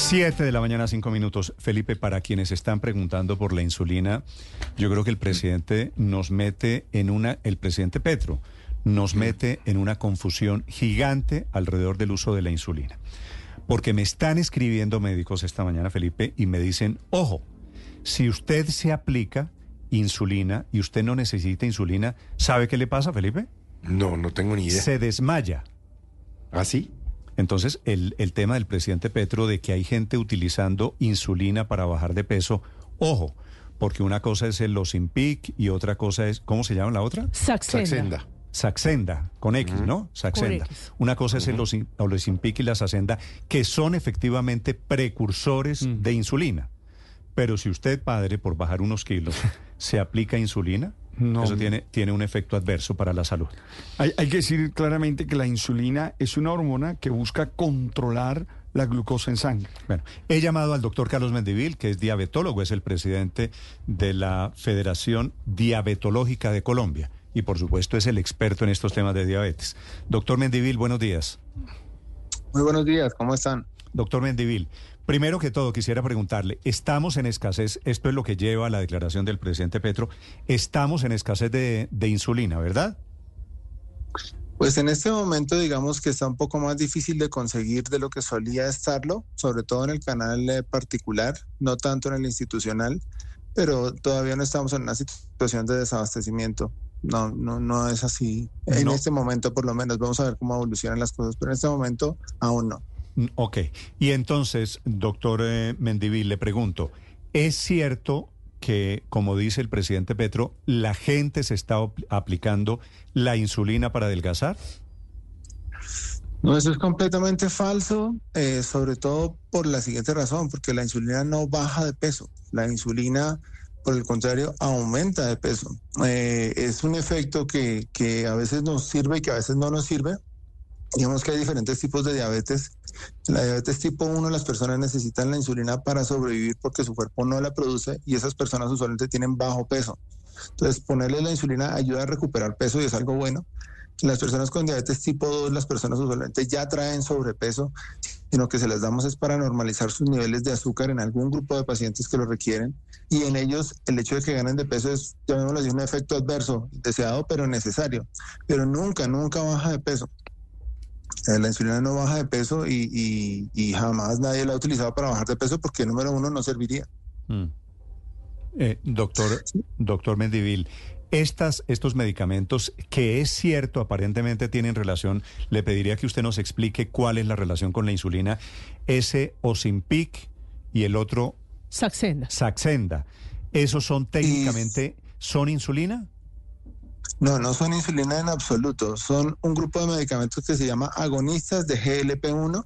Siete de la mañana, cinco minutos. Felipe, para quienes están preguntando por la insulina, yo creo que el presidente nos mete en una, el presidente Petro nos mete en una confusión gigante alrededor del uso de la insulina. Porque me están escribiendo médicos esta mañana, Felipe, y me dicen, ojo, si usted se aplica insulina y usted no necesita insulina, ¿sabe qué le pasa, Felipe? No, no tengo ni idea. Se desmaya. ¿Ah, sí? Entonces, el, el tema del presidente Petro de que hay gente utilizando insulina para bajar de peso, ojo, porque una cosa es el Losimpic y otra cosa es, ¿cómo se llama la otra? Saxenda. Saxenda. Saxenda, con X, ¿no? Saxenda. X. Una cosa es el Olosimpic y la Saxenda, que son efectivamente precursores de insulina. Pero si usted, padre, por bajar unos kilos, se aplica insulina, No. eso tiene, tiene un efecto adverso para la salud. Hay, hay que decir claramente que la insulina es una hormona que busca controlar la glucosa en sangre. Bueno, he llamado al doctor Carlos Mendivil, que es diabetólogo, es el presidente de la Federación Diabetológica de Colombia y por supuesto es el experto en estos temas de diabetes. Doctor Mendivil, buenos días. Muy buenos días, ¿cómo están? Doctor Mendivil, primero que todo quisiera preguntarle, ¿estamos en escasez? Esto es lo que lleva a la declaración del presidente Petro. Estamos en escasez de, de insulina, ¿verdad? Pues en este momento digamos que está un poco más difícil de conseguir de lo que solía estarlo, sobre todo en el canal eh, particular, no tanto en el institucional, pero todavía no estamos en una situación de desabastecimiento. No, no, no es así. En No. este momento por lo menos, vamos a ver cómo evolucionan las cosas, pero en este momento aún no. Ok. Y entonces, doctor eh, Mendivil, le pregunto, ¿es cierto que, como dice el presidente Petro, la gente se está aplicando la insulina para adelgazar? No, eso es completamente falso, eh, sobre todo por la siguiente razón, porque la insulina no baja de peso. La insulina, por el contrario, aumenta de peso. Eh, es un efecto que, que a veces nos sirve y que a veces no nos sirve. Digamos que hay diferentes tipos de diabetes. La diabetes tipo 1 las personas necesitan la insulina para sobrevivir porque su cuerpo no la produce y esas personas usualmente tienen bajo peso. Entonces ponerle la insulina ayuda a recuperar peso y es algo bueno. Las personas con diabetes tipo 2, las personas usualmente ya traen sobrepeso, sino que se las damos es para normalizar sus niveles de azúcar en algún grupo de pacientes que lo requieren. Y en ellos el hecho de que ganen de peso es, llamémoslo así, un efecto adverso, deseado pero necesario. Pero nunca, nunca baja de peso. Eh, La insulina no baja de peso y, y- y jamás nadie la ha utilizado para bajar de peso porque número uno no serviría. Mm. Eh, doctor, doctor Mendivil, estas, estos medicamentos que es cierto aparentemente tienen relación, le pediría que usted nos explique cuál es la relación con la insulina, ese Osimpic y el otro Saxenda. Saxenda. ¿Esos son técnicamente, son insulina? No, no son insulina en absoluto. Son un grupo de medicamentos que se llama agonistas de GLP-1.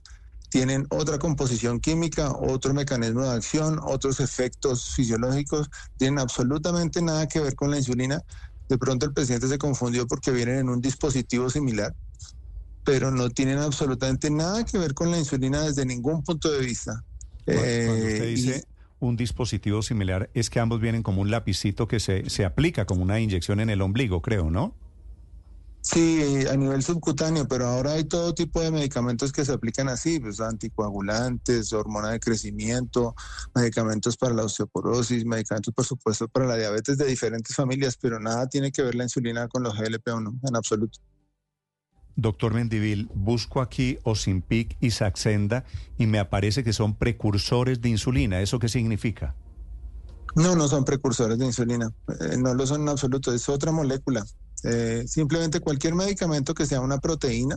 Tienen otra composición química, otro mecanismo de acción, otros efectos fisiológicos. Tienen absolutamente nada que ver con la insulina. De pronto el presidente se confundió porque vienen en un dispositivo similar, pero no tienen absolutamente nada que ver con la insulina desde ningún punto de vista. Cuando Eh, usted y- dice un dispositivo similar, es que ambos vienen como un lapicito que se, se aplica como una inyección en el ombligo, creo, ¿no? Sí, a nivel subcutáneo, pero ahora hay todo tipo de medicamentos que se aplican así, pues anticoagulantes, hormona de crecimiento, medicamentos para la osteoporosis, medicamentos por supuesto para la diabetes de diferentes familias, pero nada tiene que ver la insulina con los GLP-1 en absoluto. Doctor Mendivil, busco aquí Osimpic y Saxenda y me aparece que son precursores de insulina. ¿Eso qué significa? No, no son precursores de insulina, eh, no lo son en absoluto, es otra molécula. Eh, simplemente cualquier medicamento que sea una proteína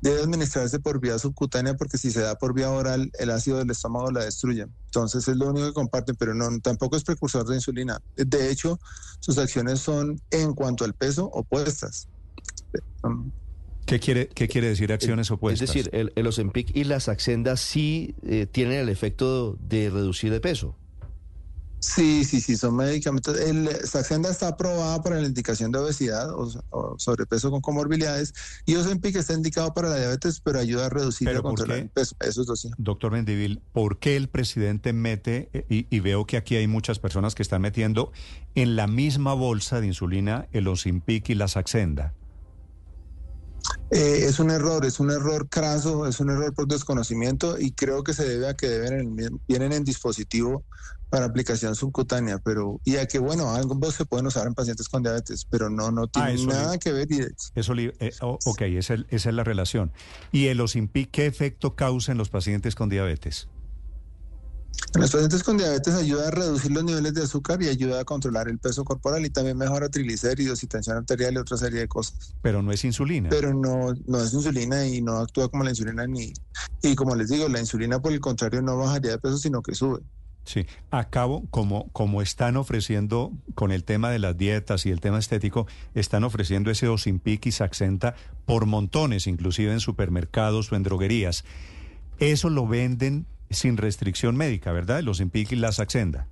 debe administrarse por vía subcutánea porque si se da por vía oral el ácido del estómago la destruye. Entonces es lo único que comparten, pero no, tampoco es precursor de insulina. De hecho, sus acciones son en cuanto al peso opuestas. Um, ¿Qué quiere, qué quiere decir acciones opuestas? Es decir, el, el Ozempic y la Saxenda sí eh, tienen el efecto de reducir de peso. Sí, sí, sí, son medicamentos. El Saxenda está aprobada para la indicación de obesidad o, o sobrepeso con comorbilidades y Ozempic está indicado para la diabetes, pero ayuda a reducir y ¿Pero a por controlar qué? el peso. Eso es así. Doctor Mendivil, ¿por qué el presidente mete, eh, y, y veo que aquí hay muchas personas que están metiendo en la misma bolsa de insulina el Osimpic y la Saxenda? Eh, es un error, es un error craso, es un error por desconocimiento y creo que se debe a que deben vienen en dispositivo para aplicación subcutánea, pero y a que bueno, ambos se pueden usar en pacientes con diabetes, pero no no Ah, tiene nada li- que ver. y- Eso, li- eh, ok, esa, es- esa es la relación. ¿Y el Ozempic qué efecto causa en los pacientes con diabetes? En los pacientes con diabetes ayuda a reducir los niveles de azúcar y ayuda a controlar el peso corporal y también mejora triglicéridos y tensión arterial y otra serie de cosas. Pero no es insulina. Pero no, no es insulina y no actúa como la insulina ni y como les digo, la insulina por el contrario no bajaría de peso sino que sube. Sí, acabo, como, como están ofreciendo con el tema de las dietas y el tema estético, están ofreciendo ese Ozempic y Saxenta por montones, inclusive en supermercados o en droguerías. Eso lo venden sin restricción médica, ¿verdad? El Ozempic y la Saxenda.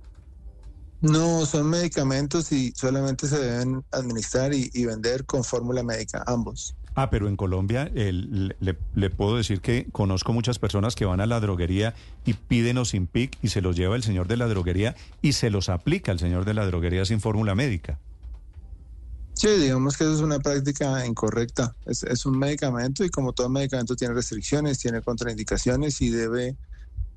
No, son medicamentos y solamente se deben administrar y, y vender con fórmula médica, ambos. Ah, pero en Colombia el- le, le puedo decir que conozco muchas personas que van a la droguería y piden Ozempic y se los lleva el señor de la droguería y se los aplica el señor de la droguería sin fórmula médica. Sí, digamos que eso es una práctica incorrecta. Es, es un medicamento y como todo medicamento tiene restricciones, tiene contraindicaciones y debe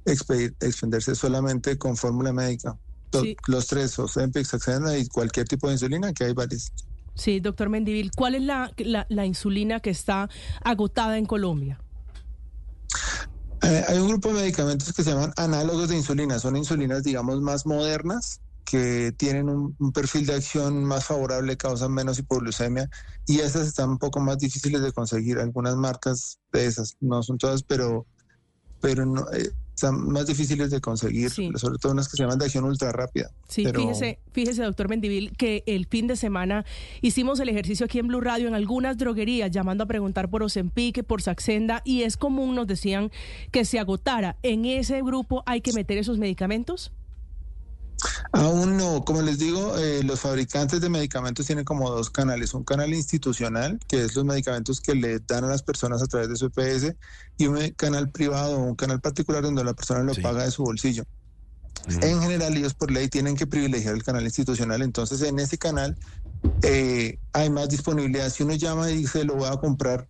expedir- expenderse solamente con fórmula médica. Sí. Los tres, Ozempic, Saxenda y cualquier tipo de insulina, que hay varias. Sí, doctor Mendivil, ¿cuál es la, la, la insulina que está agotada en Colombia? Eh, hay un grupo de medicamentos que se llaman análogos de insulina. Son insulinas, digamos, más modernas que tienen un, un perfil de acción más favorable, causan menos hipoglucemia y esas están un poco más difíciles de conseguir. Algunas marcas de esas, no son todas, pero, pero no, eh, están más difíciles de conseguir, Sí. sobre todo unas que se llaman de acción ultra rápida. Sí, Pero- fíjese, fíjese, doctor Mendivil, que el fin de semana hicimos el ejercicio aquí en Blue Radio en algunas droguerías, llamando a preguntar por Ozempic, por Saxenda, y es común, nos decían, que se agotara. ¿En ese grupo hay que meter esos medicamentos? Aún no, como les digo, eh, los fabricantes de medicamentos tienen como dos canales, un canal institucional, que es los medicamentos que le dan a las personas a través de su EPS, y un canal privado, un canal particular donde la persona lo Sí. paga de su bolsillo. En general, ellos por ley tienen que privilegiar el canal institucional, entonces en ese canal eh, hay más disponibilidad. Si uno llama y dice lo voy a comprar,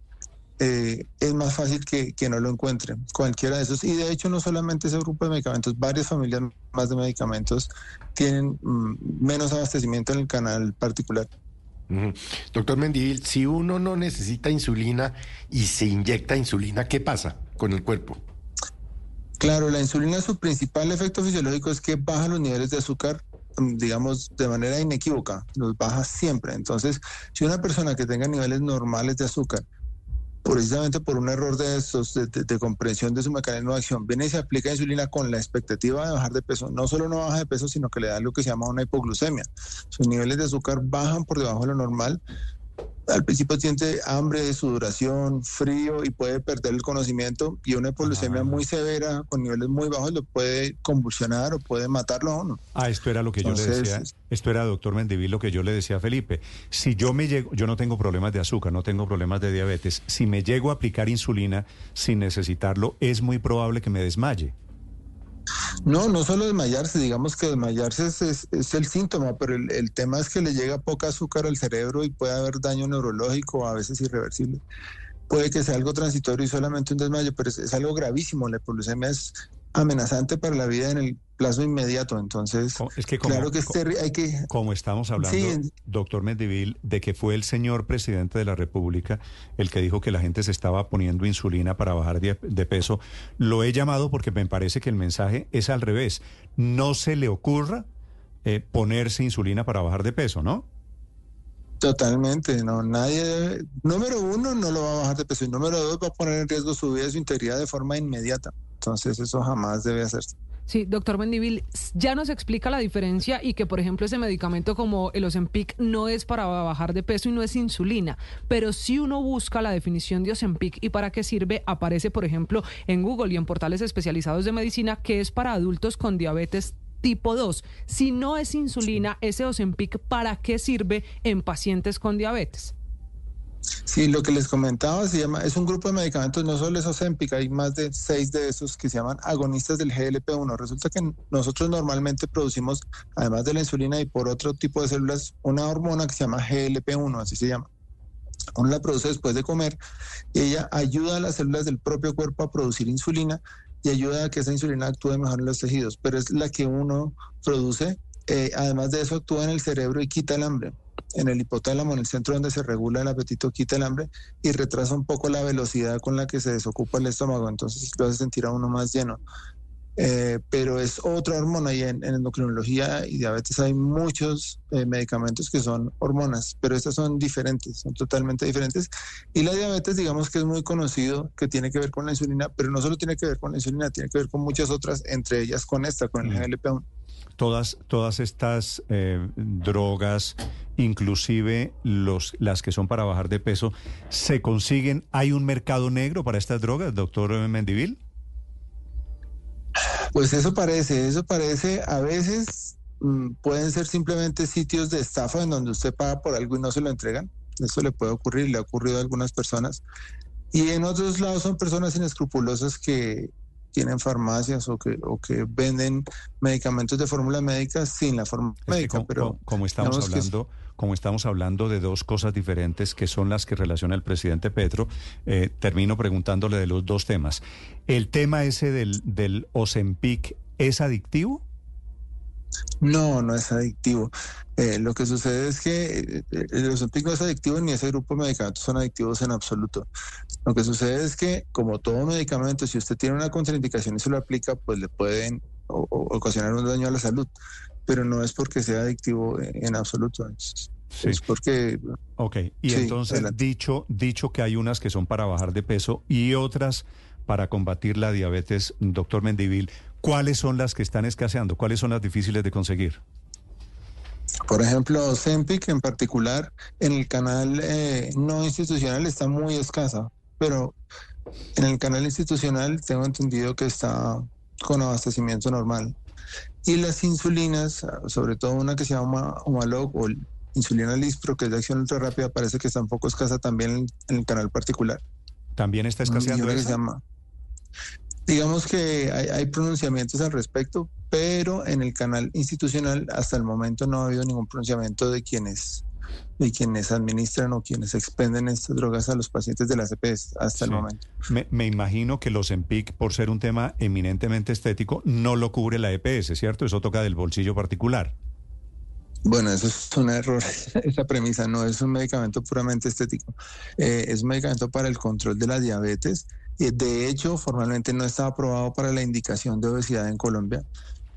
eh, es más fácil que, que no lo encuentre, cualquiera de esos. Y de hecho, no solamente ese grupo de medicamentos, varias familias más de medicamentos tienen mm, menos abastecimiento en el canal particular. Doctor Mendivil, si uno no necesita insulina y se inyecta insulina, ¿qué pasa con el cuerpo? Claro, la insulina, su principal efecto fisiológico es que baja los niveles de azúcar, mm, digamos, de manera inequívoca, los baja siempre. Entonces, si una persona que tenga niveles normales de azúcar, precisamente por un error de estos, de, comprensión de su mecanismo de acción, viene y se aplica insulina con la expectativa de bajar de peso, no solo no baja de peso, sino que le da lo que se llama una hipoglucemia. Sus niveles de azúcar bajan por debajo de lo normal. Al principio siente hambre, sudoración, frío y puede perder el conocimiento y una hipoglucemia Ah. muy severa con niveles muy bajos lo puede convulsionar o puede matarlo a uno. Ah, esto era lo que yo le decía. Esto era, doctor Mendivil, lo que yo le decía a Felipe. Si yo me llego, yo no tengo problemas de azúcar, no tengo problemas de diabetes. Si me llego a aplicar insulina sin necesitarlo, es muy probable que me desmaye. No, no solo desmayarse, digamos que desmayarse es, el síntoma, pero el, tema es que le llega poca azúcar al cerebro y puede haber daño neurológico, a veces irreversible. Puede que sea algo transitorio y solamente un desmayo, pero es, es algo gravísimo. La hipoglucemia es amenazante para la vida en el plazo inmediato, entonces Es que como, claro que hay que como estamos hablando, Sí. doctor Mendivil, de que fue el señor presidente de la República el que dijo que la gente se estaba poniendo insulina para bajar de, de peso, lo he llamado porque me parece que el mensaje es al revés. No se le ocurra eh, ponerse insulina para bajar de peso, ¿no? Totalmente, no, nadie debe, número uno no lo va a bajar de peso y número dos va a poner en riesgo su vida y su integridad de forma inmediata. Entonces eso jamás debe hacerse. Sí, doctor Mendivil, ya nos explica la diferencia y que, por ejemplo, ese medicamento como el Ozempic no es para bajar de peso y no es insulina, pero si uno busca la definición de Ozempic y para qué sirve, aparece, por ejemplo, en Google y en portales especializados de medicina que es para adultos con diabetes tipo 2. Si no es insulina, ese Ozempic, ¿para qué sirve en pacientes con diabetes? Sí, lo que les comentaba se llama, es un grupo de medicamentos, no solo es Ozempic, hay más de seis de esos que se llaman agonistas del GLP-1. Resulta que nosotros normalmente producimos, además de la insulina y por otro tipo de células, una hormona que se llama GLP-1, así se llama. Uno la produce después de comer y ella ayuda a las células del propio cuerpo a producir insulina y ayuda a que esa insulina actúe mejor en los tejidos, pero es la que uno produce. Eh, además de eso, actúa en el cerebro y quita el hambre. En el hipotálamo, en el centro donde se regula el apetito, quita el hambre y retrasa un poco la velocidad con la que se desocupa el estómago, entonces lo hace sentir a uno más lleno. Eh, pero es otra hormona y en, endocrinología y diabetes hay muchos eh, medicamentos que son hormonas, pero estas son diferentes, son totalmente diferentes. Y la diabetes, digamos que es muy conocido que tiene que ver con la insulina, pero no solo tiene que ver con la insulina, tiene que ver con muchas otras, entre ellas con esta, con el GLP-1. Todas, todas estas eh, drogas, inclusive los, las que son para bajar de peso, ¿se consiguen? ¿Hay un mercado negro para estas drogas, doctor Mendivil? Pues eso parece, eso parece, a veces mm, pueden ser simplemente sitios de estafa en donde usted paga por algo y no se lo entregan. Eso le puede ocurrir, le ha ocurrido a algunas personas. Y en otros lados son personas inescrupulosas que tienen farmacias o que, o que venden medicamentos de fórmula médica sin la fórmula médica. como, pero como estamos hablando, como estamos hablando de dos cosas diferentes que son las que relaciona el presidente Petro, eh, termino preguntándole de los dos temas. ¿El tema ese del, del Ozempic es adictivo? No, no es adictivo. Eh, lo que sucede es que eh, el Ozempic no es adictivo ni ese grupo de medicamentos son adictivos en absoluto. Lo que sucede es que, como todo medicamento, si usted tiene una contraindicación y se lo aplica, pues le pueden ocasionar un daño a la salud, pero no es porque sea adictivo en, absoluto. Es, es porque... Ok, y entonces dicho, dicho que hay unas que son para bajar de peso y otras para combatir la diabetes, doctor Mendivil, ¿cuáles son las que están escaseando? ¿Cuáles son las difíciles de conseguir? Por ejemplo, Zempic en particular, en el canal eh, no institucional está muy escasa, pero en el canal institucional tengo entendido que está con abastecimiento normal. Y las insulinas, sobre todo una que se llama Humalog o insulina Lispro, que es de acción ultra rápida, parece que está un poco escasa también en, el canal particular. ¿También está escaseando esa? Digamos que hay, pronunciamientos al respecto, pero en el canal institucional hasta el momento no ha habido ningún pronunciamiento de quienes de quienes administran o quienes expenden estas drogas a los pacientes de la CPS hasta el momento. Me, imagino que los EMPIC, por ser un tema eminentemente estético, no lo cubre la EPS, ¿cierto? Eso toca del bolsillo particular. Bueno, eso es un error, esa premisa no es un medicamento puramente estético, eh, es un medicamento para el control de la diabetes de hecho, formalmente no está aprobado para la indicación de obesidad en Colombia.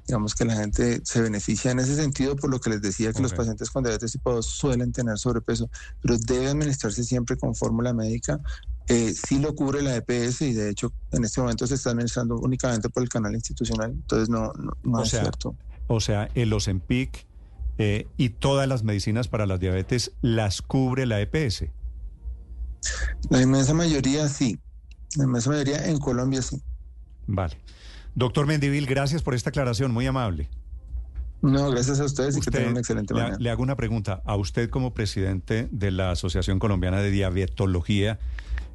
Digamos que la gente se beneficia en ese sentido por lo que les decía que los pacientes con diabetes tipo 2 suelen tener sobrepeso, pero debe administrarse siempre con fórmula médica. Eh, sí lo cubre la EPS y de hecho en este momento se está administrando únicamente por el canal institucional, entonces no, no, es cierto. O sea, el Ozempic eh, y todas las medicinas para la diabetes las cubre la EPS. La inmensa mayoría sí. La inmensa mayoría en Colombia sí. Vale. Doctor Mendivil, gracias por esta aclaración, muy amable. No, gracias a ustedes y que tengan una excelente le, mañana. Le hago una pregunta. A usted como presidente de la Asociación Colombiana de Diabetología,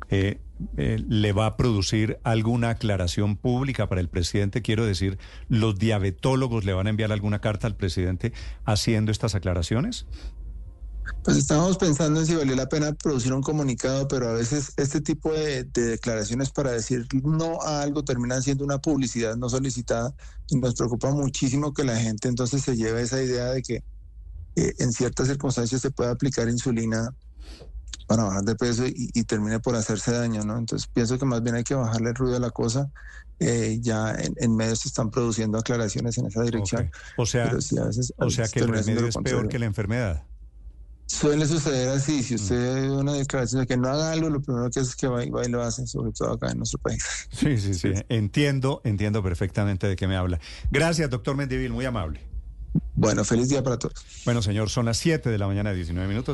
eh, eh, ¿le va a producir alguna aclaración pública para el presidente? Quiero decir, ¿los diabetólogos le van a enviar alguna carta al presidente haciendo estas aclaraciones? Pues estábamos pensando en si valía la pena producir un comunicado, pero a veces este tipo de, declaraciones para decir no a algo terminan siendo una publicidad no solicitada y nos preocupa muchísimo que la gente entonces se lleve esa idea de que eh, en ciertas circunstancias se puede aplicar insulina para bajar de peso y, termine por hacerse daño, ¿no? Entonces pienso que más bien hay que bajarle el ruido a la cosa. Eh, ya en, medios se están produciendo aclaraciones en esa dirección. O sea, o sea que el remedio es peor que la enfermedad. Suele suceder así, si usted ve una declaración de que no haga algo, lo primero que hace es que va y, va y lo hace, sobre todo acá en nuestro país. Sí, sí, sí, entiendo, entiendo perfectamente de qué me habla. Gracias, doctor Mendivil, muy amable. Bueno, feliz día para todos. Bueno, señor, son las 7 de la mañana, 19 minutos.